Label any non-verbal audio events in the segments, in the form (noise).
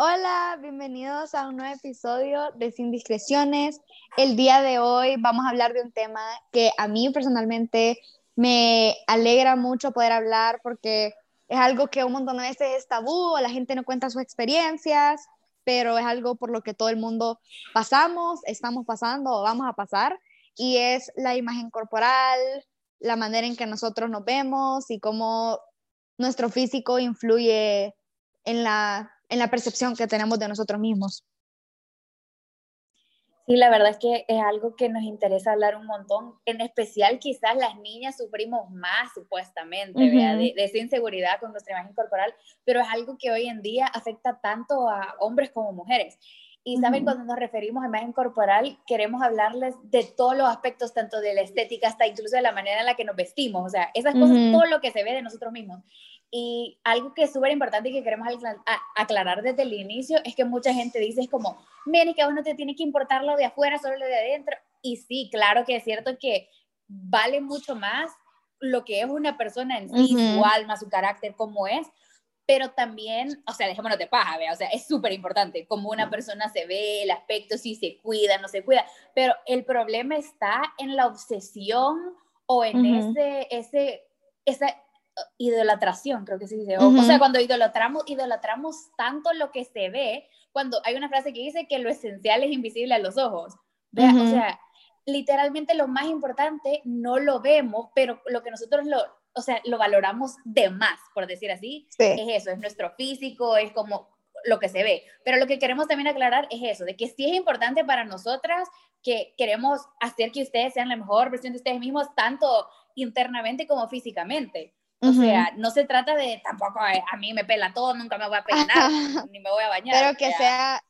Hola, bienvenidos a un nuevo episodio de Sin Discreciones. El día de hoy vamos a hablar de un tema que a mí personalmente me alegra mucho poder hablar porque es algo que un montón de veces es tabú, la gente no cuenta sus experiencias, pero es algo por lo que todo el mundo pasamos, estamos pasando o vamos a pasar, y es la imagen corporal, la manera en que nosotros nos vemos y cómo nuestro físico influye en la en la percepción que tenemos de nosotros mismos. Sí, la verdad es que es algo que nos interesa hablar un montón, en especial quizás las niñas sufrimos más supuestamente de, de, esa inseguridad con nuestra imagen corporal, pero es algo que hoy en día afecta tanto a hombres como mujeres. Y saben, cuando nos referimos a imagen corporal, queremos hablarles de todos los aspectos, tanto de la estética hasta incluso de la manera en la que nos vestimos, o sea, esas cosas, todo lo que se ve de nosotros mismos. Y algo que es súper importante y que queremos aclarar desde el inicio es que mucha gente dice es como, miren, que a uno te tiene que importar lo de afuera, solo lo de adentro. Y sí, claro que es cierto que vale mucho más lo que es una persona en sí, su alma, su carácter, cómo es, pero también, o sea, dejémonos de paja, ¿vea? o sea, es súper importante cómo una persona se ve, el aspecto, si se cuida, no se cuida, pero el problema está en la obsesión o en ese, ese, esa idolatración, creo que se dice. O, sea, cuando idolatramos, idolatramos tanto lo que se ve, cuando hay una frase que dice que lo esencial es invisible a los ojos. O sea, literalmente lo más importante no lo vemos, pero lo que nosotros lo, o sea, lo valoramos de más, por decir así, es eso, es nuestro físico, es como lo que se ve. Pero lo que queremos también aclarar es eso, de que sí es importante para nosotras que queremos hacer que ustedes sean la mejor versión de ustedes mismos, tanto internamente como físicamente. O sea, no se trata de tampoco a mí me pela todo, nunca me voy a peinar, ni me voy a bañar. Pero que sea,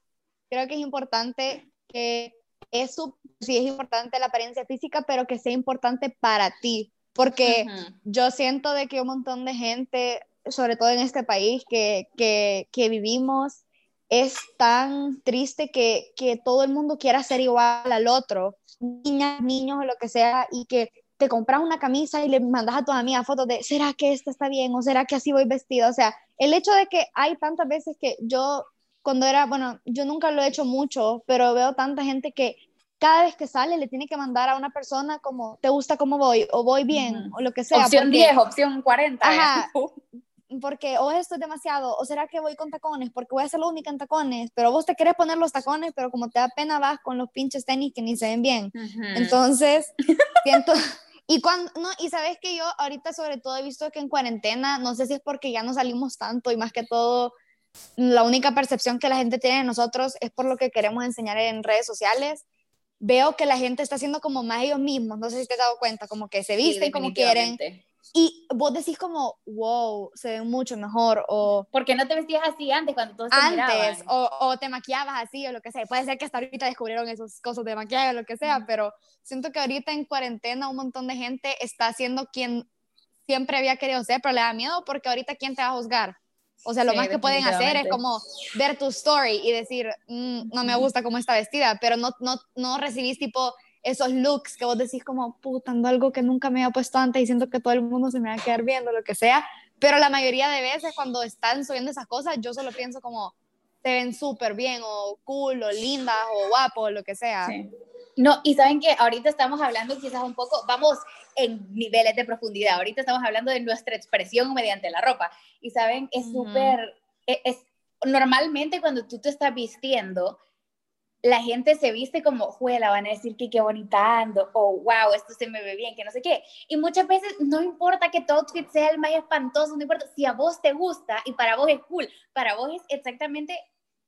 creo que es importante que eso sí es importante la apariencia física, pero que sea importante para ti, porque yo siento de que un montón de gente, sobre todo en este país que, que, que vivimos, es tan triste que, que todo el mundo quiera ser igual al otro, niñas, niños o lo que sea, y que te compras una camisa y le mandas a tu amiga fotos de, ¿será que esta está bien? ¿O será que así voy vestida? O sea, el hecho de que hay tantas veces que yo, cuando era, bueno, yo nunca lo he hecho mucho, pero veo tanta gente que cada vez que sale le tiene que mandar a una persona como, ¿te gusta cómo voy? O voy bien, o lo que sea. Opción 10, opción 40. Ajá, (laughs) porque o esto es demasiado, o será que voy con tacones, porque voy a ser la única en tacones, pero vos te querés poner los tacones, pero como te da pena vas con los pinches tenis que ni se ven bien. Entonces, siento, (laughs) y cuando, no, y sabes que yo ahorita sobre todo he visto que en cuarentena, no sé si es porque ya no salimos tanto y más que todo, la única percepción que la gente tiene de nosotros es por lo que queremos enseñar en redes sociales. Veo que la gente está haciendo como más ellos mismos, no sé si te has dado cuenta, como que se visten como quieren, y vos decís como, wow, se ve mucho mejor, o... porque no te vestías así antes cuando todos Antes, o, o, te maquillabas así, o lo que sea. Puede ser que hasta ahorita descubrieron esas cosas de maquillaje o lo que sea, pero siento que ahorita en cuarentena un montón de gente está haciendo quien siempre había querido ser, pero le da miedo porque ahorita quién te va a juzgar. O sea, lo más que pueden hacer es como ver tu story y decir, mm, no me gusta cómo está vestida, pero no, no, no recibís tipo esos looks que vos decís como, putando algo que nunca me había puesto antes y siento que todo el mundo se me va a quedar viendo, lo que sea. Pero la mayoría de veces cuando están subiendo esas cosas, yo solo pienso como, se ven súper bien o cool o lindas o guapos, lo que sea. No, y saben que ahorita estamos hablando quizás un poco, vamos en niveles de profundidad, ahorita estamos hablando de nuestra expresión mediante la ropa. Y saben, es súper, e, es, normalmente cuando tú te estás vistiendo, la gente se viste como, juela, van a decir que qué bonita ando, o wow, esto se me ve bien, que no sé qué. Y muchas veces no importa que tu outfit sea el más espantoso, no importa, si a vos te gusta y para vos es cool, para vos es exactamente,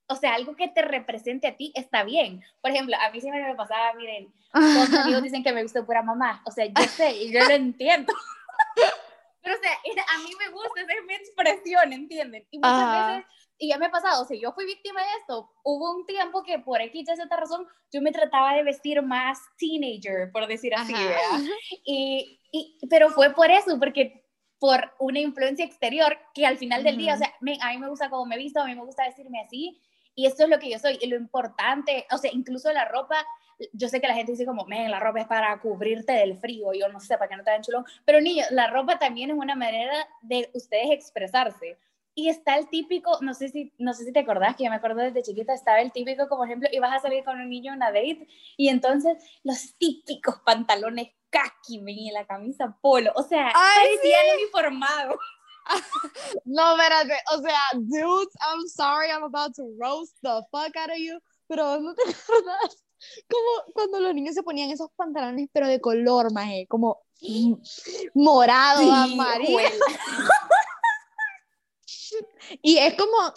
o sea, algo que te represente a ti está bien. Por ejemplo, a mí siempre me pasaba, miren, todos mis (laughs) amigos dicen que me gusta pura mamá, o sea, yo sé y yo lo entiendo. (laughs) Pero, o sea, a mí me gusta, es mi expresión, ¿entienden? Y muchas veces y ya me ha pasado, sea, yo fui víctima de esto. Hubo un tiempo que por X y Z razón yo me trataba de vestir más teenager, por decir así, y, y, pero fue por eso, porque por una influencia exterior que al final del día, o sea, a mí me gusta cómo me visto, a mí me gusta vestirme así, y esto es lo que yo soy, y lo importante, o sea, incluso la ropa, yo sé que la gente dice como, men, la ropa es para cubrirte del frío, yo no sé, para que no te den chulón, pero niños, la ropa también es una manera de ustedes expresarse. Y está el típico, no sé si, no sé si te acordás, que yo me acuerdo desde chiquita, estaba el típico, como ejemplo, ibas a salir con un niño a una date y entonces los típicos pantalones kaki, y la camisa polo, o sea, parecían sí. uniformados. (laughs) no, espérate, o sea, dudes, I'm sorry, I'm about to roast the fuck out of you, pero no te (laughs) acuerdas como cuando los niños se ponían esos pantalones, pero de color, maje, como morado, amarillo. (laughs) y es como,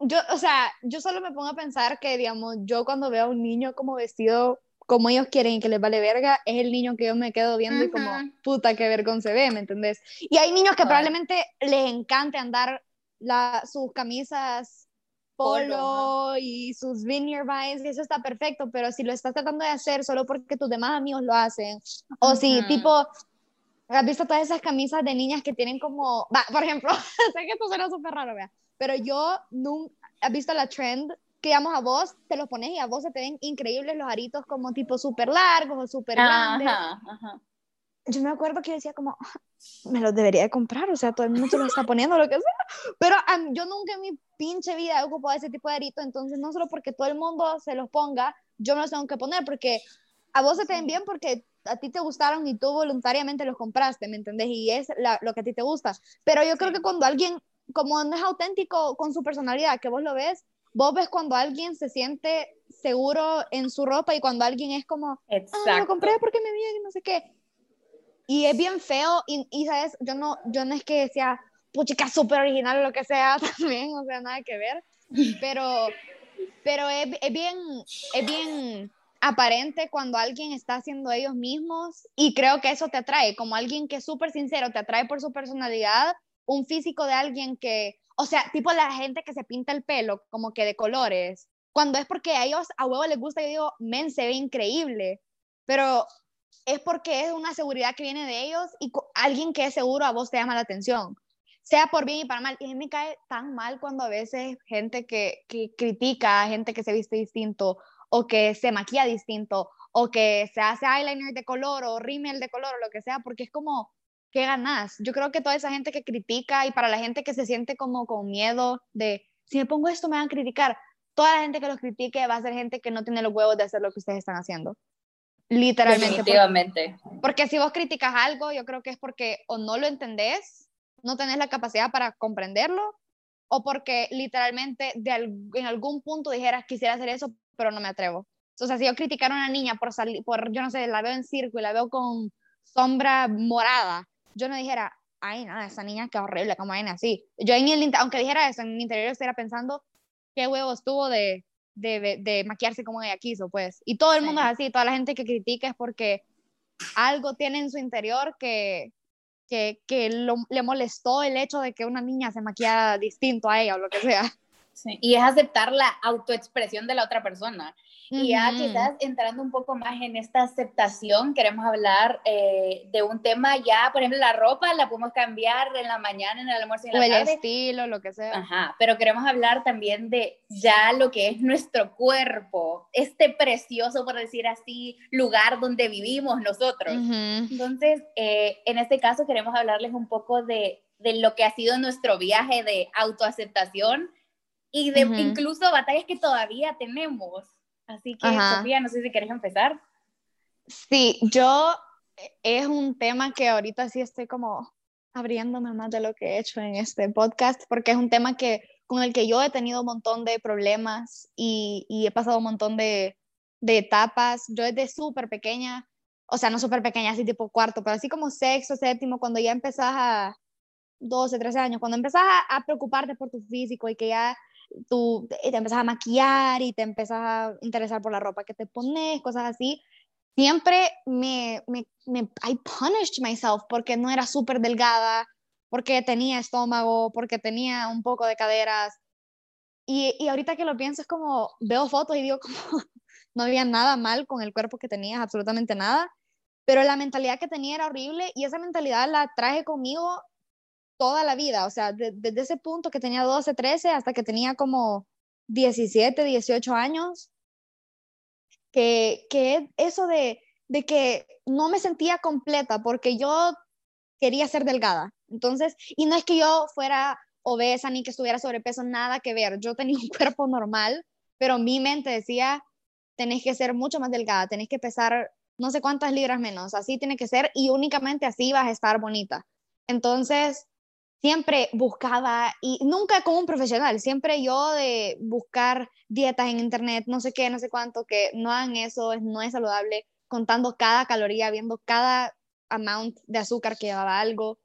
yo, o sea, yo solo me pongo a pensar que, digamos, yo cuando veo a un niño como vestido como ellos quieren y que les vale verga, es el niño que yo me quedo viendo y como, puta, qué vergüenza se ve, ¿me entendés? Y hay niños que probablemente les encante andar la, sus camisas polo, y sus vineyard vines, y eso está perfecto, pero si lo estás tratando de hacer solo porque tus demás amigos lo hacen, o si tipo, has visto todas esas camisas de niñas que tienen como, por ejemplo, (laughs) sé que esto suena súper raro, vea, pero yo nunca, has visto la trend que llamamos a vos, te los pones y a vos se te ven increíbles los aritos como tipo súper largos o súper grandes. Yo me acuerdo que yo decía como, me los debería de comprar, o sea, todo el mundo se los está poniendo, lo que sea, pero yo nunca en mi pinche vida he ocupado ese tipo de aritos, entonces no solo porque todo el mundo se los ponga, yo me los tengo que poner, porque a vos se te ven bien porque a ti te gustaron y tú voluntariamente los compraste, ¿me entendés? Y es lo que a ti te gusta. Pero yo creo que cuando alguien, como no es auténtico con su personalidad, que vos lo ves, vos ves cuando alguien se siente seguro en su ropa y cuando alguien es como, Exacto. Ah, lo compré porque me vi y no sé qué. Y es bien feo y, y, sabes, yo no, yo no es que decía, puchica, súper original o lo que sea (laughs) también, o sea, nada que ver, pero, pero es, es bien, es bien aparente cuando alguien está haciendo ellos mismos y creo que eso te atrae, como alguien que es súper sincero, te atrae por su personalidad, un físico de alguien que, o sea, tipo la gente que se pinta el pelo como que de colores, cuando es porque a ellos a huevo les gusta, yo digo, men, se ve increíble, pero es porque es una seguridad que viene de ellos y alguien que es seguro a vos te llama la atención, sea por bien y para mal. Y a mí me cae tan mal cuando a veces gente que, que critica a gente que se viste distinto o que se maquilla distinto o que se hace eyeliner de color o rímel de color o lo que sea, porque es como, ¿qué ganas? Yo creo que toda esa gente que critica y para la gente que se siente como con miedo de, si me pongo esto me van a criticar, toda la gente que los critique va a ser gente que no tiene los huevos de hacer lo que ustedes están haciendo. Literalmente. Definitivamente. Porque, si vos criticas algo, yo creo que es porque o no lo entendés, no tenés la capacidad para comprenderlo, o porque literalmente de en algún punto dijeras quisiera hacer eso, pero no me atrevo. O sea, si yo criticara a una niña por salir, por, yo no sé, la veo en circo y la veo con sombra morada, yo no dijera, ay, no, esa niña qué horrible, como viene así. Yo en el, aunque dijera eso, en mi interior estaría pensando, qué huevos tuvo de, de, de, maquillarse como ella quiso, pues. Y todo el mundo es así, toda la gente que critica es porque algo tiene en su interior que, que, que le molestó el hecho de que una niña se maquillara distinto a ella o lo que sea. Sí. Y es aceptar la autoexpresión de la otra persona. Y ya quizás entrando un poco más en esta aceptación, queremos hablar eh, de un tema ya, por ejemplo, la ropa la podemos cambiar en la mañana, en el almuerzo en la o el estilo, lo que sea. Ajá, pero queremos hablar también de ya lo que es nuestro cuerpo, este precioso, por decir así, lugar donde vivimos nosotros. Entonces, eh, en este caso queremos hablarles un poco de, de lo que ha sido nuestro viaje de autoaceptación y de incluso batallas que todavía tenemos. Así que, Sofía, no sé si quieres empezar. Sí, yo eh, es un tema que ahorita sí estoy como abriéndome más de lo que he hecho en este podcast, porque es un tema que con el que yo he tenido un montón de problemas y, y he pasado un montón de, de etapas. Yo desde súper pequeña, o sea, no súper pequeña, así tipo cuarto, pero así como sexto, séptimo, cuando ya empezás a 12, 13 años, cuando empezás a, a preocuparte por tu físico y que ya tú te empezás a maquillar y te empezás a interesar por la ropa que te pones, cosas así, siempre me, me, me I punished myself porque no era súper delgada, porque tenía estómago, porque tenía un poco de caderas. Y, y ahorita que lo pienso es como, veo fotos y digo como, (laughs) no había nada mal con el cuerpo que tenías, absolutamente nada, pero la mentalidad que tenía era horrible y esa mentalidad la traje conmigo toda la vida, o sea, desde ese punto que tenía 12, 13 hasta que tenía como 17, 18 años, que, que eso de, de que no me sentía completa porque yo quería ser delgada. Entonces, y no es que yo fuera obesa ni que estuviera sobrepeso, nada que ver. Yo tenía un (laughs) cuerpo normal, pero mi mente decía, tenés que ser mucho más delgada, tenés que pesar no sé cuántas libras menos, así tiene que ser y únicamente así vas a estar bonita. Entonces, siempre buscaba y nunca como un profesional, siempre yo de buscar dietas en internet, no sé qué, no sé cuánto, que no hagan eso, no es saludable, contando cada caloría, viendo cada amount de azúcar que llevaba algo.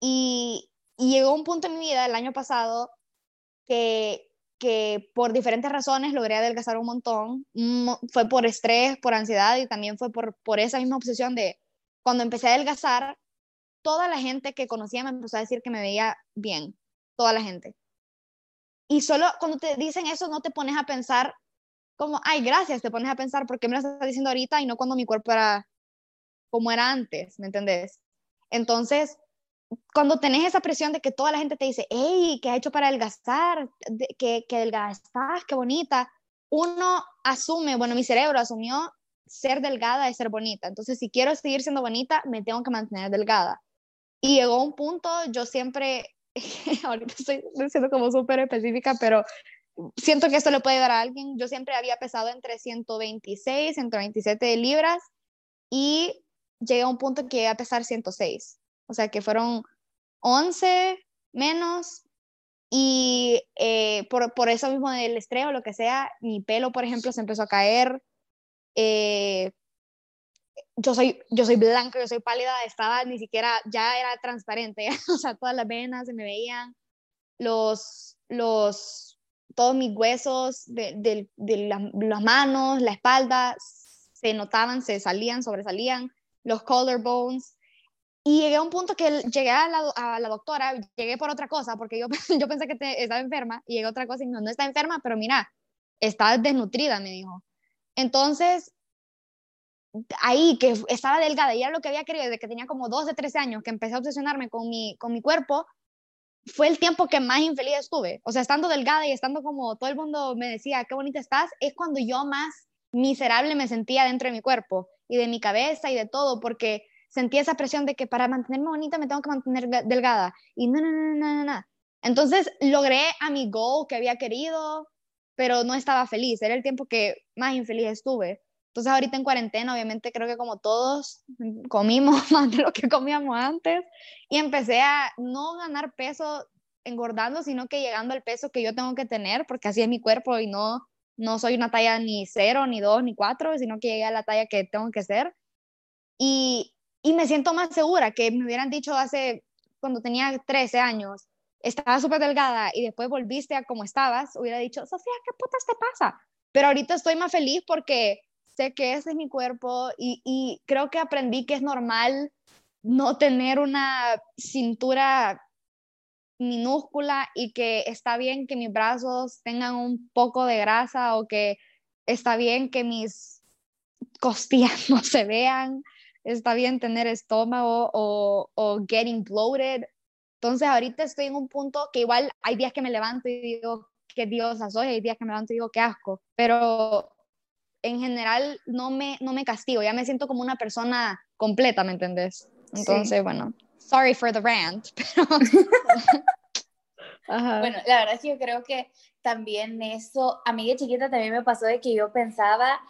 Y, llegó un punto en mi vida el año pasado que que por diferentes razones logré adelgazar un montón. Fue por estrés, por ansiedad y también fue por, por esa misma obsesión de cuando empecé a adelgazar, toda la gente que conocía me empezó a decir que me veía bien, toda la gente. Y solo cuando te dicen eso no te pones a pensar como, ay, gracias, te pones a pensar por qué me lo estás diciendo ahorita y no cuando mi cuerpo era como era antes, ¿me entendés? Entonces, cuando tenés esa presión de que toda la gente te dice, hey, ¿qué has hecho para adelgazar? ¿Qué, qué estás? Qué bonita. Uno asume, bueno, mi cerebro asumió ser delgada es ser bonita. Entonces, si quiero seguir siendo bonita, me tengo que mantener delgada. Y llegó un punto, yo siempre, (laughs) ahorita estoy siendo como súper específica, pero siento que esto le puede dar a alguien. Yo siempre había pesado entre 126, 127 libras y llegué a un punto que llegué a pesar 106 o sea que fueron 11 menos y eh, por, por, eso mismo del estrés o lo que sea, mi pelo, por ejemplo, se empezó a caer. Eh, yo soy, yo soy blanca, yo soy pálida, estaba ni siquiera, ya era transparente, (laughs) o sea, todas las venas se me veían, los, los, todos mis huesos de, de, de las manos, la espalda, se notaban, se salían, sobresalían, los collarbones, y llegué a un punto que llegué a la, a la doctora, llegué por otra cosa, porque yo, (laughs) yo pensé que te, estaba enferma, y llegué a otra cosa y no, no está enferma, pero mira, está desnutrida, me dijo. Entonces, ahí que estaba delgada y era lo que había querido desde que tenía como 12, 13 años, que empecé a obsesionarme con mi, con mi cuerpo, fue el tiempo que más infeliz estuve. O sea, estando delgada y estando como todo el mundo me decía, qué bonita estás, es cuando yo más miserable me sentía dentro de mi cuerpo y de mi cabeza y de todo, porque sentía esa presión de que para mantenerme bonita me tengo que mantener delgada. Y no, no, no, no, no, no. Entonces logré a mi goal que había querido, pero no estaba feliz. Era el tiempo que más infeliz estuve. Entonces ahorita en cuarentena, obviamente creo que como todos comimos (laughs) más de lo que comíamos antes y empecé a no ganar peso engordando, sino que llegando al peso que yo tengo que tener, porque así es mi cuerpo y no, no soy una talla ni cero, ni dos, ni cuatro, sino que llegué a la talla que tengo que ser. Y, y me siento más segura que me hubieran dicho hace, cuando tenía 13 años, estaba súper delgada y después volviste a como estabas, hubiera dicho, Sofía, ¿qué putas te pasa? Pero ahorita estoy más feliz porque sé que ese es mi cuerpo y, creo que aprendí que es normal no tener una cintura minúscula y que está bien que mis brazos tengan un poco de grasa o que está bien que mis costillas (laughs) no se vean está bien tener estómago o, o getting bloated. Entonces ahorita estoy en un punto que igual hay días que me levanto y digo qué diosa soy, hay días que me levanto y digo qué asco, pero en general no me, no me castigo, ya me siento como una persona completa, ¿me entendés? Entonces, bueno, sorry for the rant, (laughs) (laughs) Bueno, la verdad es que yo creo que también eso, a mí de chiquita también me pasó de que yo pensaba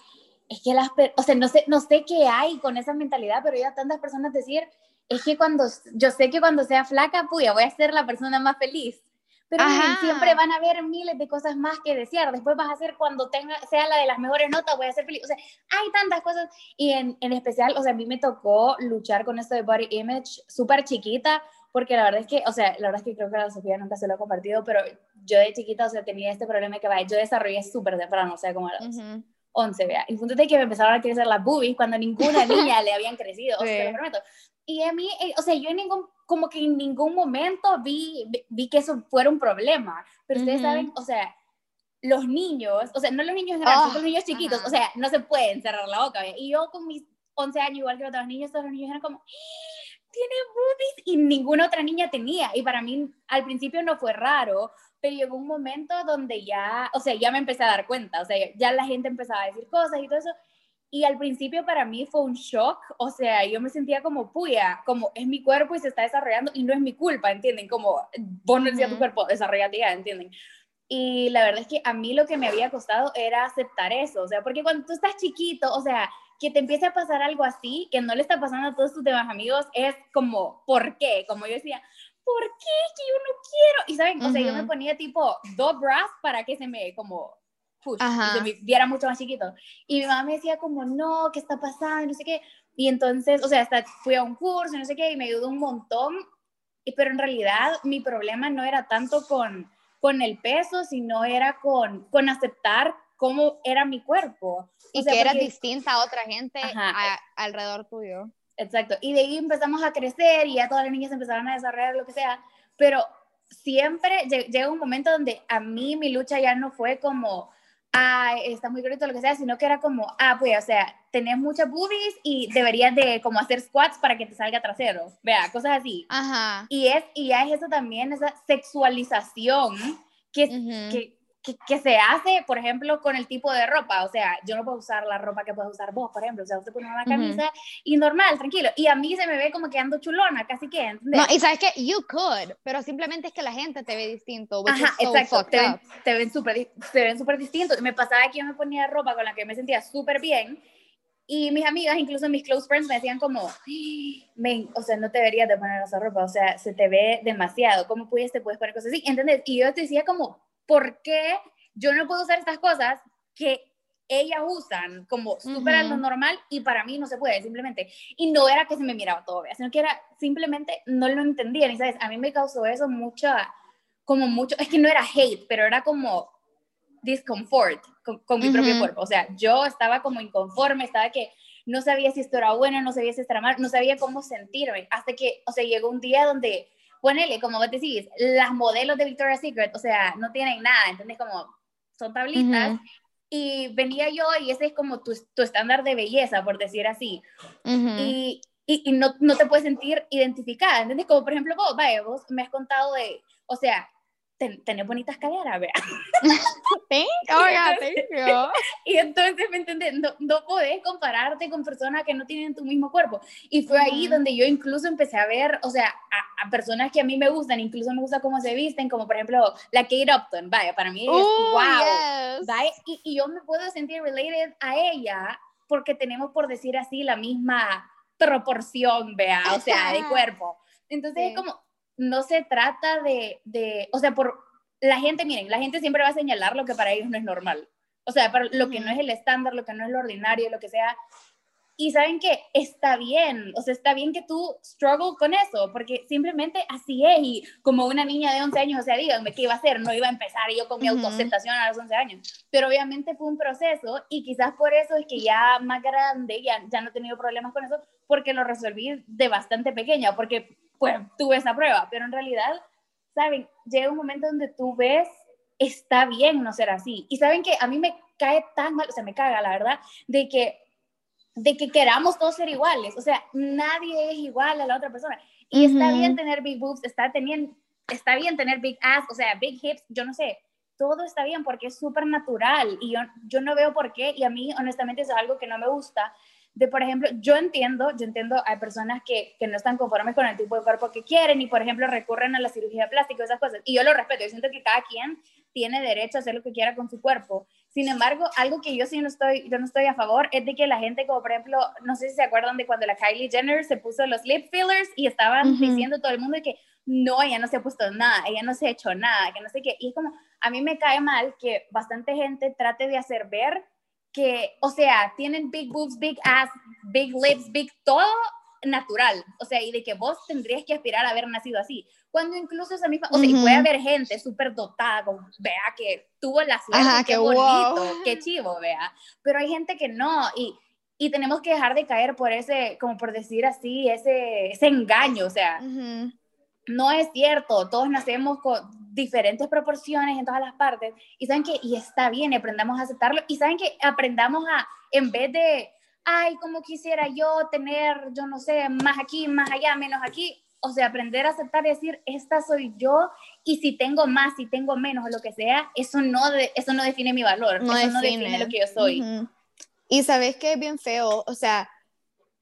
es que las, o sea, no sé, no sé qué hay con esa mentalidad, pero ya tantas personas decir, es que cuando, yo sé que cuando sea flaca, puya, voy a ser la persona más feliz. Pero siempre van a haber miles de cosas más que desear. Después vas a ser cuando tenga, sea la de las mejores notas, voy a ser feliz. O sea, hay tantas cosas. Y en, en especial, o sea, a mí me tocó luchar con esto de body image súper chiquita, porque la verdad es que, o sea, la verdad es que creo que la Sofía nunca se lo ha compartido, pero yo de chiquita, o sea, tenía este problema que va, yo desarrollé súper temprano, o sea, como a los 11, vea. El punto es que me empezaron a crecer las boobies cuando ninguna (laughs) niña le habían crecido, o sea, te lo prometo. Y a mí, eh, o sea, yo en ningún, como que en ningún momento vi, vi que eso fuera un problema, pero ustedes saben, o sea, los niños, o sea, no los niños grandes, oh, los niños chiquitos, o sea, no se pueden cerrar la boca, ¿vea? Y yo con mis 11 años, igual que los otros niños, todos los niños eran como, tiene boobies, y ninguna otra niña tenía, y para mí al principio no fue raro, pero llegó un momento donde ya, o sea, ya me empecé a dar cuenta, o sea, ya la gente empezaba a decir cosas y todo eso, Y al principio para mí fue un shock, o sea, yo me sentía como puya, como es mi cuerpo y se está desarrollando y no es mi culpa, ¿entienden? Como vos no decías tu cuerpo, desarrollate ya, ¿entienden? Y la verdad es que a mí lo que me había costado era aceptar eso, o sea, porque cuando tú estás chiquito, o sea, que te empiece a pasar algo así, que no le está pasando a todos tus demás amigos, es como, ¿por qué? Como yo decía, ¿por qué? Que yo no quiero. Y saben, o sea, yo me ponía tipo dos bras para que se me como push, y se me viera mucho más chiquito. Y mi mamá me decía como, no, ¿qué está pasando? No sé qué. Y entonces, o sea, hasta fui a un curso, no sé qué, y me ayudó un montón. Y, pero en realidad mi problema no era tanto con, con el peso, sino era con, con aceptar cómo era mi cuerpo. Y que era distinta a otra gente alrededor tuyo. Exacto. Y de ahí empezamos a crecer y ya todas las niñas empezaron a desarrollar lo que sea, pero siempre llega un momento donde a mí mi lucha ya no fue como, ah, está muy gordito, lo que sea, sino que era como, ah, pues, o sea, tenés muchas boobies y deberías de como hacer squats para que te salga trasero, vea, cosas así. Ajá. Y, es, y ya es eso también, esa sexualización que, que que, se hace, por ejemplo, con el tipo de ropa. O sea, yo no puedo usar la ropa que puedes usar vos, por ejemplo. O sea, usted pone una camisa y normal, tranquilo. Y a mí se me ve como que ando chulona, casi que. No, y sabes que you could, pero simplemente es que la gente te ve distinto. Ajá, exacto. Te ven, te ven súper te ven súper distinto. Me pasaba que yo me ponía ropa con la que me sentía súper bien. Y mis amigas, incluso mis close friends, me decían como, o sea, no te deberías de poner esa ropa, o sea, se te ve demasiado, ¿cómo puedes, te puedes poner cosas así? ¿Entendés? Y yo te decía como, ¿por qué yo no puedo usar estas cosas que ellas usan como súper lo normal y para mí no se puede, simplemente. Y no era que se me miraba todo, sino que era simplemente no lo entendía. Y sabes, a mí me causó eso mucha, como mucho, es que no era hate, pero era como discomfort con, mi propio cuerpo. O sea, yo estaba como inconforme, estaba que no sabía si esto era bueno, no sabía si esto era mal, no sabía cómo sentirme, hasta que, o sea, llegó un día donde ponele, como vos decís, las modelos de Victoria's Secret, o sea, no tienen nada, ¿entendés? Como son tablitas. Y venía yo y ese es como tu, tu estándar de belleza, por decir así. Y, y, no, no, te puedes sentir identificada, ¿entendés? Como por ejemplo vos, vaya, vos me has contado de, o sea, ten, tenés bonitas caderas, vea. (laughs) Oh, (laughs) y entonces, ¿me entiendes? No, no, podés compararte con personas que no tienen tu mismo cuerpo. Y fue ahí donde yo incluso empecé a ver, o sea, a, personas que a mí me gustan, incluso me gusta cómo se visten, como por ejemplo la Kate Upton, vaya, para mí es wow. Y, y, yo me puedo sentir related a ella porque tenemos, por decir así, la misma proporción, vea, o sea, de cuerpo. Entonces es como, no se trata de, de, o sea, por la gente, miren, la gente siempre va a señalar lo que para ellos no es normal. O sea, para lo que no es el estándar, lo que no es lo ordinario, lo que sea. Y saben que está bien, o sea, está bien que tú struggle con eso, porque simplemente así es. Y como una niña de 11 años, o sea, díganme qué iba a hacer, no iba a empezar yo con mi autoaceptación a los 11 años. Pero obviamente fue un proceso y quizás por eso es que ya más grande ya, ya no he tenido problemas con eso, porque lo resolví de bastante pequeña, porque pues tuve esa prueba, pero en realidad, ¿saben? Llega un momento donde tú ves, está bien no ser así. Y saben que a mí me cae tan mal, o sea, me caga, la verdad, de que, de que queramos todos ser iguales. O sea, nadie es igual a la otra persona. Y está bien tener big boobs, está, teniendo, está bien tener big ass, o sea, big hips, yo no sé. Todo está bien porque es súper natural y yo, yo no veo por qué y a mí honestamente es algo que no me gusta de, por ejemplo, yo entiendo, yo entiendo, hay personas que, que, no están conformes con el tipo de cuerpo que quieren y, por ejemplo, recurren a la cirugía plástica, esas cosas. Y yo lo respeto, yo siento que cada quien tiene derecho a hacer lo que quiera con su cuerpo. Sin embargo, algo que yo sí no estoy, yo no estoy a favor es de que la gente, como por ejemplo, no sé si se acuerdan de cuando la Kylie Jenner se puso los lip fillers y estaban diciendo todo el mundo que no, ella no se ha puesto nada, ella no se ha hecho nada, que no sé qué. Y es como, a mí me cae mal que bastante gente trate de hacer ver que, o sea, tienen big boobs, big ass, big lips, big todo natural, o sea, y de que vos tendrías que aspirar a haber nacido así, cuando incluso esa misma, o sea, puede haber gente súper dotada, vea, que tuvo la suerte, qué bonito, qué chivo, vea, pero hay gente que no, y, y tenemos que dejar de caer por ese, como por decir así, ese, ese engaño, o sea, no es cierto, todos nacemos con diferentes proporciones en todas las partes y saben que, y está bien, aprendamos a aceptarlo y saben que aprendamos a, en vez de, ay, como quisiera yo tener, yo no sé, más aquí, más allá, menos aquí, o sea, aprender a aceptar y decir, esta soy yo y si tengo más, si tengo menos o lo que sea, eso no, de, eso no define mi valor, no eso define. no define lo que yo soy. Y sabes que es bien feo, o sea,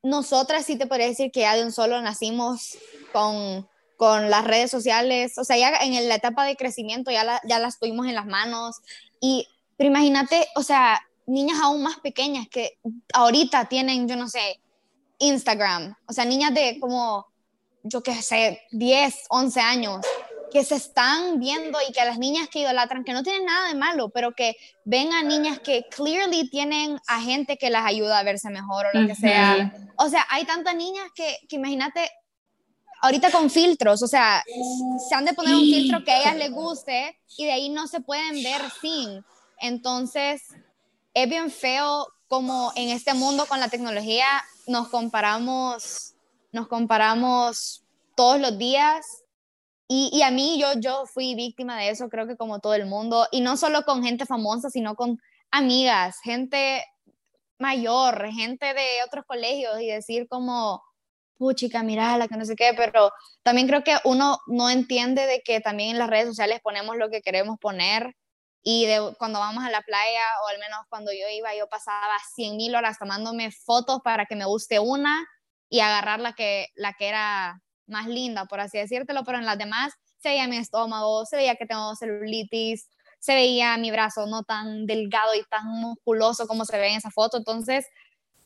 nosotras sí te podría decir que ya de un solo nacimos con, con las redes sociales, o sea, ya en la etapa de crecimiento ya, ya las tuvimos en las manos. Y, pero imagínate, o sea, niñas aún más pequeñas que ahorita tienen, yo no sé, Instagram, o sea, niñas de como, yo qué sé, 10, 11 años, que se están viendo y que las niñas que idolatran, que no tienen nada de malo, pero que ven a niñas que clearly tienen a gente que las ayuda a verse mejor o lo que sea. O sea, hay tantas niñas que, que imagínate, ahorita con filtros, o sea, se han de poner un filtro que a ellas les guste y de ahí no se pueden ver sin. Entonces, es bien feo como en este mundo con la tecnología nos comparamos, nos comparamos todos los días. Y, a mí, yo, yo fui víctima de eso, creo que como todo el mundo, y no solo con gente famosa, sino con amigas, gente mayor, gente de otros colegios, y decir como, puchica, mira la que no sé qué, pero también creo que uno no entiende de que también en las redes sociales ponemos lo que queremos poner, y de, cuando vamos a la playa, o al menos cuando yo iba, yo pasaba 100 mil horas tomándome fotos para que me guste una y agarrar la que, la que era más linda, por así decírtelo, pero en las demás se veía mi estómago, se veía que tengo celulitis, se veía mi brazo no tan delgado y tan musculoso como se ve en esa foto. Entonces,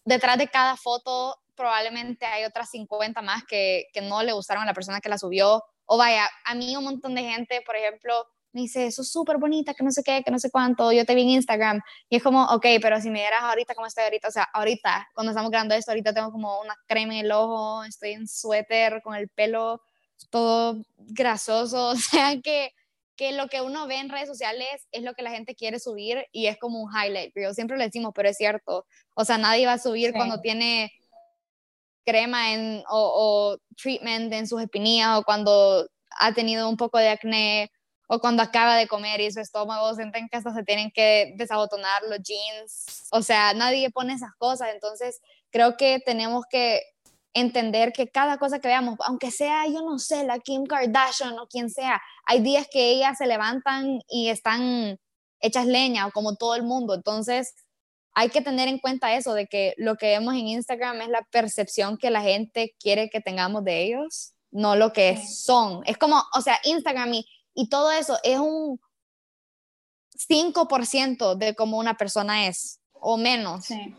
detrás de cada foto probablemente hay otras 50 más que, que no le gustaron a la persona que la subió. O vaya, a mí un montón de gente, por ejemplo, me dice, eso es súper bonita, que no sé qué, que no sé cuánto, yo te vi en Instagram. Y es como, ok, pero si me dieras ahorita como estoy ahorita, o sea, ahorita, cuando estamos grabando esto, ahorita tengo como una crema en el ojo, estoy en suéter, con el pelo todo grasoso, (laughs) o sea, que, que lo que uno ve en redes sociales es lo que la gente quiere subir y es como un highlight. Yo siempre lo decimos, pero es cierto. O sea, nadie va a subir cuando tiene crema en, o, treatment en sus espinillas o cuando ha tenido un poco de acné o cuando acaba de comer y su estómago sienten que hasta se tienen que desabotonar los jeans. O sea, nadie pone esas cosas. Entonces, creo que tenemos que entender que cada cosa que veamos, aunque sea, yo no sé, la Kim Kardashian o quien sea, hay días que ellas se levantan y están hechas leña, o como todo el mundo. Entonces, hay que tener en cuenta eso, de que lo que vemos en Instagram es la percepción que la gente quiere que tengamos de ellos, no lo que son. Es como, o sea, Instagram y y todo eso es un 5% de cómo una persona es, o menos. Sí.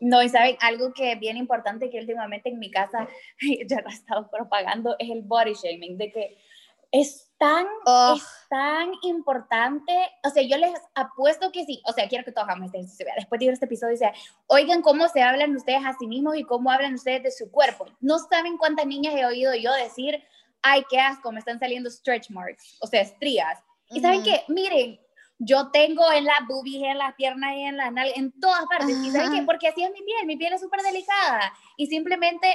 No, y saben, algo que es bien importante que últimamente en mi casa (laughs) ya lo he estado propagando es el body shaming, de que es tan, es tan importante, o sea, yo les apuesto que sí, o sea, quiero que todos hagamos este después de ver este episodio, dice, oigan cómo se hablan ustedes a sí mismos y cómo hablan ustedes de su cuerpo. No saben cuántas niñas he oído yo decir, ay, qué asco, me están saliendo stretch marks, o sea, estrías. Y saben qué, miren, yo tengo en la boobies, en las piernas y en las nalgas, en todas partes. ¿Y saben qué? Porque así es mi piel, mi piel es súper delicada. Y simplemente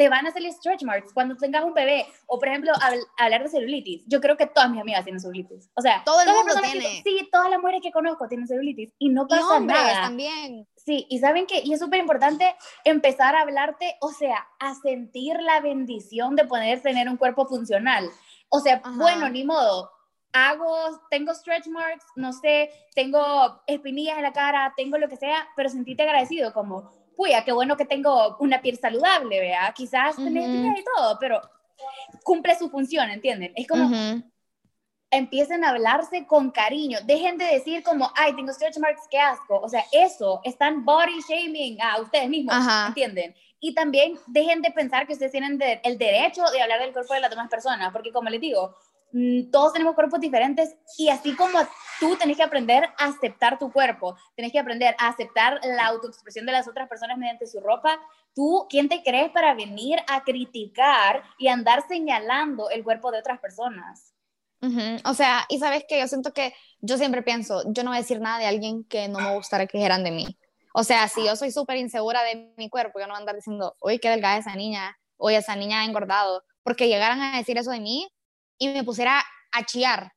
te van a salir stretch marks cuando tengas un bebé. O, por ejemplo, hablar de celulitis. Yo creo que todas mis amigas tienen celulitis. O sea, todo el mundo tiene. sí, todas las mujeres que conozco tienen celulitis. Y no pasa y nada. también. Sí, y saben que, y es súper importante empezar a hablarte, o sea, a sentir la bendición de poder tener un cuerpo funcional. O sea, bueno, ni modo, hago, tengo stretch marks, no sé, tengo espinillas en la cara, tengo lo que sea, pero sentite agradecido, como, puya, qué bueno que tengo una piel saludable, vea, quizás uh espinillas y todo, pero cumple su función, ¿entienden? Es como, empiecen a hablarse con cariño. Dejen de decir como, ay, tengo stretch marks, qué asco. O sea, eso, están body shaming a ustedes mismos, ¿entienden? Y también dejen de pensar que ustedes tienen el derecho de hablar del cuerpo de las demás personas, porque como les digo, todos tenemos cuerpos diferentes y así como tú tenés que aprender a aceptar tu cuerpo, tenés que aprender a aceptar la autoexpresión de las otras personas mediante su ropa, tú, ¿quién te crees para venir a criticar y andar señalando el cuerpo de otras personas? O sea, y sabes que yo siento que yo siempre pienso, yo no voy a decir nada de alguien que no me gustara que dijeran de mí. O sea, si yo soy súper insegura de mi cuerpo, yo no voy a andar diciendo, uy, qué delgada esa niña, oye, esa niña ha engordado, porque llegaran a decir eso de mí y me pusiera a chillar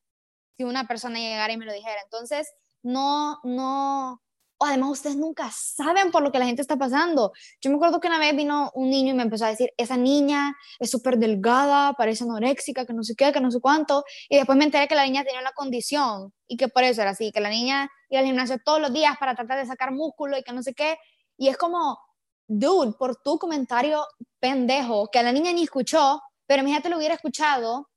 si una persona llegara y me lo dijera. Entonces, no, no, o además ustedes nunca saben por lo que la gente está pasando. Yo me acuerdo que una vez vino un niño y me empezó a decir, esa niña es súper delgada, parece anoréxica, que no sé qué, que no sé cuánto, y después me enteré que la niña tenía una condición y que por eso era así, que la niña iba al gimnasio todos los días para tratar de sacar músculo y que no sé qué, y es como, dude, por tu comentario pendejo, que la niña ni escuchó, pero imagínate lo hubiera escuchado,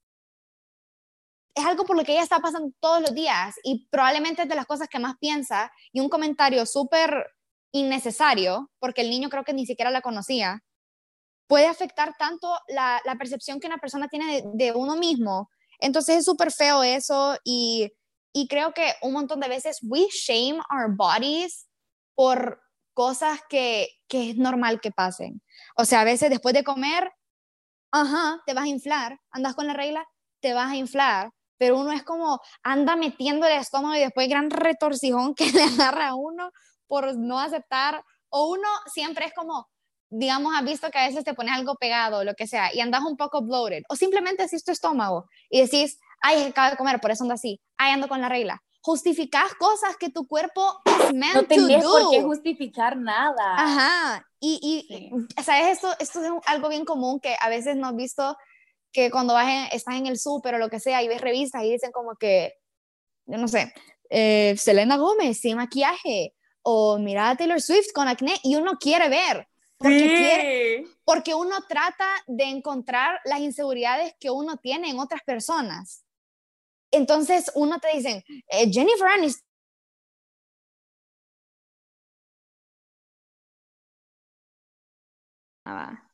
es algo por lo que ella está pasando todos los días y probablemente es de las cosas que más piensa y un comentario súper innecesario, porque el niño creo que ni siquiera la conocía, puede afectar tanto la, percepción que una persona tiene de, de uno mismo. Entonces es súper feo eso y, y creo que un montón de veces we shame our bodies por cosas que, que es normal que pasen. O sea, a veces después de comer, ajá, te vas a inflar, andas con la regla, te vas a inflar, pero uno es como anda metiendo el estómago y después gran retorcijón (laughs) que le agarra a uno por no aceptar, o uno siempre es como, digamos, has visto que a veces te pones algo pegado, lo que sea, y andas un poco bloated, o simplemente así tu estómago y decís, ay, acabo de comer, por eso ando así, ay, ando con la regla. Justificas cosas que tu cuerpo es meant no to do. por qué justificar nada. Ajá, y, y ¿sabes? Esto, esto es algo bien común que a veces no has visto que cuando vas estás en el súper o lo que sea y ves revistas y dicen como que, yo no sé, eh, Selena Gómez sin maquillaje o mira a Taylor Swift con acné y uno quiere ver. Porque, quiere, porque uno trata de encontrar las inseguridades que uno tiene en otras personas. Entonces uno te dicen, eh, Jennifer Aniston ah,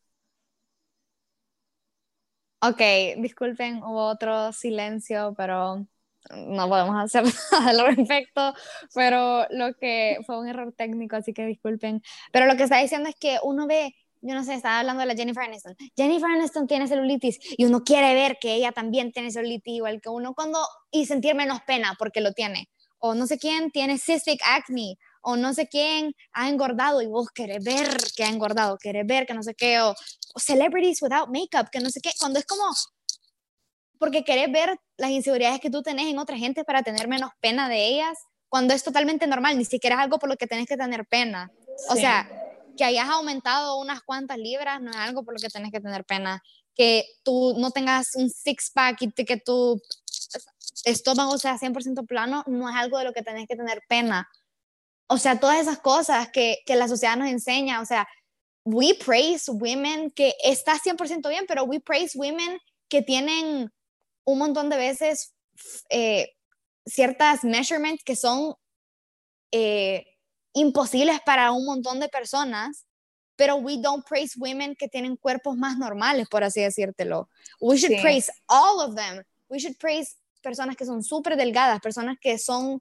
Ok, disculpen, hubo otro silencio, pero no podemos hacer (laughs) nada al respecto, pero lo que fue un error técnico, así que disculpen. Pero lo que está diciendo es que uno ve, yo no sé, estaba hablando de la Jennifer Aniston. Jennifer Aniston tiene celulitis y uno quiere ver que ella también tiene celulitis, igual que uno cuando, y sentir menos pena porque lo tiene. O no sé quién tiene cystic acne, o no sé quién ha engordado y vos querés ver que ha engordado, querés ver que no sé qué, o, celebrities without makeup, que no sé qué, cuando es como, porque querés ver las inseguridades que tú tenés en otra gente para tener menos pena de ellas, cuando es totalmente normal, ni siquiera es algo por lo que tenés que tener pena. O sea, que hayas aumentado unas cuantas libras no es algo por lo que tenés que tener pena. Que tú no tengas un six-pack y que tu estómago sea 100% plano no es algo de lo que tenés que tener pena. O sea, todas esas cosas que, que la sociedad nos enseña, o sea, we praise women que está 100% bien, pero we praise women que tienen un montón de veces eh, ciertas measurements que son eh, imposibles para un montón de personas, pero we don't praise women que tienen cuerpos más normales, por así decírtelo. We should praise all of them. We should praise personas que son súper delgadas, personas que son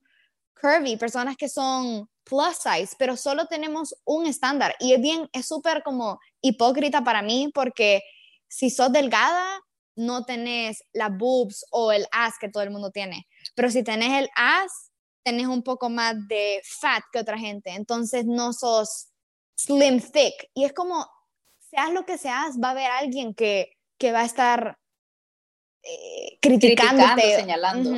curvy, personas que son plus size, pero solo tenemos un estándar. Y es bien, es súper como hipócrita para mí porque si sos delgada, no tenés la boobs o el ass que todo el mundo tiene, pero si tenés el ass, tenés un poco más de fat que otra gente, entonces no sos slim thick. Y es como, seas lo que seas, va a haber alguien que, que va a estar eh, criticándote, señalando.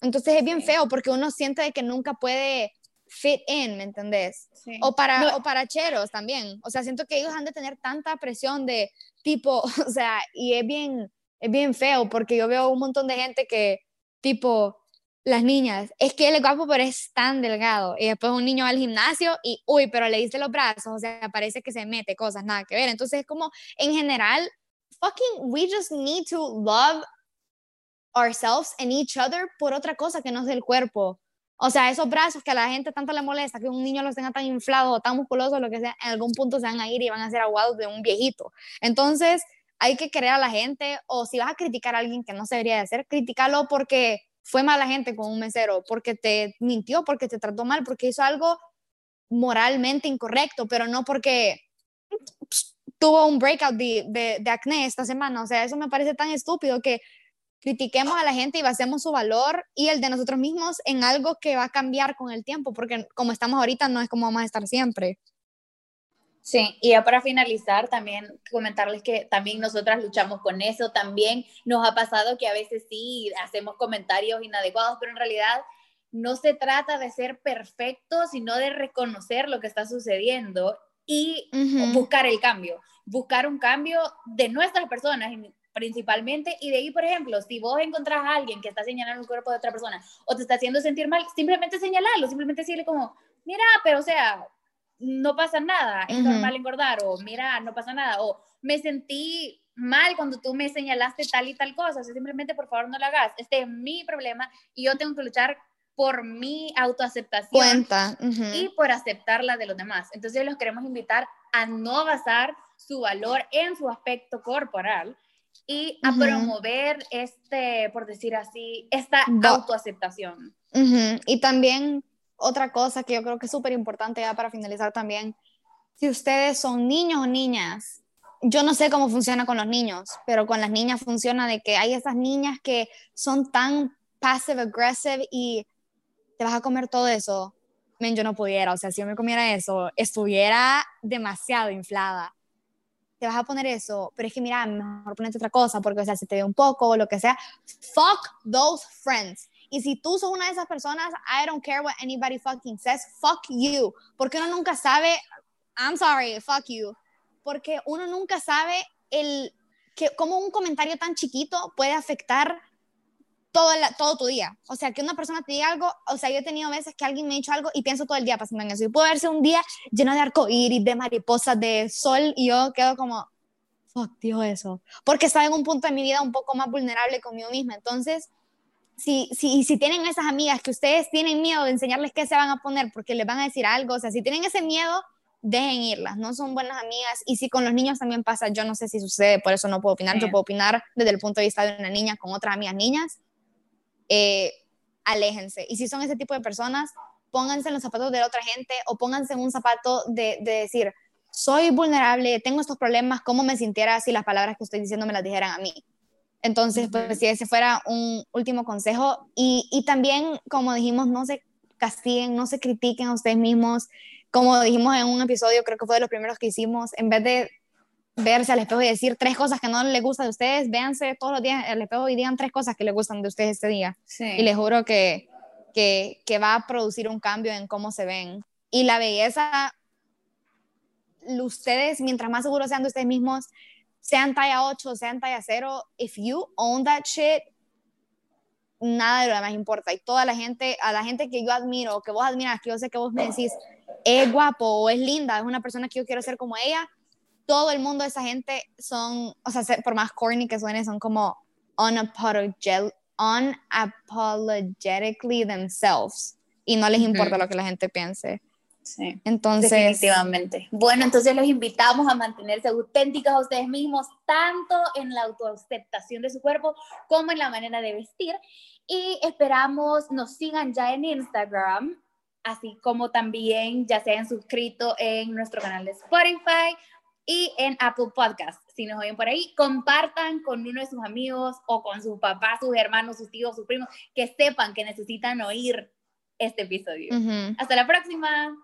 Entonces es bien feo porque uno siente que nunca puede fit in, ¿me entendés? O, para, o para cheros también. O sea, siento que ellos han de tener tanta presión de tipo, (laughs) o sea, y es bien, es bien feo porque yo veo un montón de gente que, tipo, las niñas, es que él es guapo, pero es tan delgado. Y después un niño va al gimnasio y, uy, pero le dice los brazos, o sea, parece que se mete cosas, nada que ver. Entonces es como, en general, fucking, we just need to love ourselves and each other por otra cosa que no es el cuerpo. O sea, esos brazos que a la gente tanto le molesta, que un niño los tenga tan inflados o tan musculosos, lo que sea, en algún punto se van a ir y van a ser aguados de un viejito. Entonces, hay que querer a la gente, o si vas a criticar a alguien que no se debería de hacer, critícalo porque fue mala gente con un mesero, porque te mintió, porque te trató mal, porque hizo algo moralmente incorrecto, pero no porque tuvo un breakout de, de, de acné esta semana. O sea, eso me parece tan estúpido que critiquemos a la gente y basemos su valor y el de nosotros mismos en algo que va a cambiar con el tiempo, porque como estamos ahorita no es como vamos a estar siempre. Sí, y ya para finalizar, también comentarles que también nosotras luchamos con eso, también nos ha pasado que a veces sí hacemos comentarios inadecuados, pero en realidad no se trata de ser perfecto, sino de reconocer lo que está sucediendo y buscar el cambio, buscar un cambio de nuestras personas principalmente y de ahí, por ejemplo, si vos encontrás a alguien que está señalando el cuerpo de otra persona o te está haciendo sentir mal, simplemente señalarlo, simplemente decirle como, mira, pero o sea, no pasa nada, es normal engordar o mira, no pasa nada o me sentí mal cuando tú me señalaste tal y tal cosa, o sea, simplemente por favor no lo hagas, este es mi problema y yo tengo que luchar por mi autoaceptación y por aceptarla de los demás. Entonces los queremos invitar a no basar su valor en su aspecto corporal y a promover este, por decir así, esta autoaceptación. Y también otra cosa que yo creo que es súper importante ya para finalizar también, si ustedes son niños o niñas, yo no sé cómo funciona con los niños, pero con las niñas funciona de que hay esas niñas que son tan passive aggressive y te vas a comer todo eso. Men, yo no pudiera, o sea, si yo me comiera eso, estuviera demasiado inflada. Te vas a poner eso, pero es que mira, mejor ponerte otra cosa, porque, o sea, se te ve un poco o lo que sea. Fuck those friends. Y si tú sos una de esas personas, I don't care what anybody fucking says, fuck you. Porque uno nunca sabe, I'm sorry, fuck you. Porque uno nunca sabe el, que, cómo un comentario tan chiquito puede afectar todo, todo tu día. O sea, que una persona te diga algo, o sea, yo he tenido veces que alguien me ha dicho algo y pienso todo el día pasando en eso. Y puede verse un día lleno de arcoíris, de mariposas, de sol, y yo quedo como, fuck, dijo eso. Porque estaba en un punto de mi vida un poco más vulnerable conmigo misma. Entonces, si, si, si tienen esas amigas que ustedes tienen miedo de enseñarles qué se van a poner porque les van a decir algo, o sea, si tienen ese miedo, dejen irlas, no son buenas amigas. Y si con los niños también pasa, yo no sé si sucede, por eso no puedo opinar, yo puedo opinar desde el punto de vista de una niña con otras amigas niñas eh, aléjense. Y si son ese tipo de personas, pónganse en los zapatos de otra gente o pónganse en un zapato de, decir, soy vulnerable, tengo estos problemas, ¿cómo me sintiera si las palabras que estoy diciendo me las dijeran a mí? Entonces, pues si ese fuera un último consejo. Y, y, también, como dijimos, no se castiguen, no se critiquen a ustedes mismos. Como dijimos en un episodio, creo que fue de los primeros que hicimos, en vez de verse al espejo y decir tres cosas que no les gustan de ustedes, véanse todos los días al espejo y digan tres cosas que les gustan de ustedes este día. Y les juro que, que, que, va a producir un cambio en cómo se ven. Y la belleza, ustedes, mientras más seguros sean de ustedes mismos, sean talla 8, sean talla 0, if you own that shit, nada de lo demás importa. Y toda la gente, a la gente que yo admiro, que vos admiras, que yo sé que vos me decís, es guapo o es linda, es una persona que yo quiero ser como ella, todo el mundo esa gente son, o sea, por más corny que suene, son como unapologetically themselves y no les importa lo que la gente piense. Sí, entonces, definitivamente. Bueno, entonces los invitamos a mantenerse auténticos a ustedes mismos, tanto en la autoaceptación de su cuerpo como en la manera de vestir. Y esperamos nos sigan ya en Instagram, así como también ya se hayan suscrito en nuestro canal de Spotify y en Apple Podcast. Si nos oyen por ahí, compartan con uno de sus amigos o con sus papás, sus hermanos, sus tíos, sus primos, que sepan que necesitan oír este episodio. Hasta la próxima.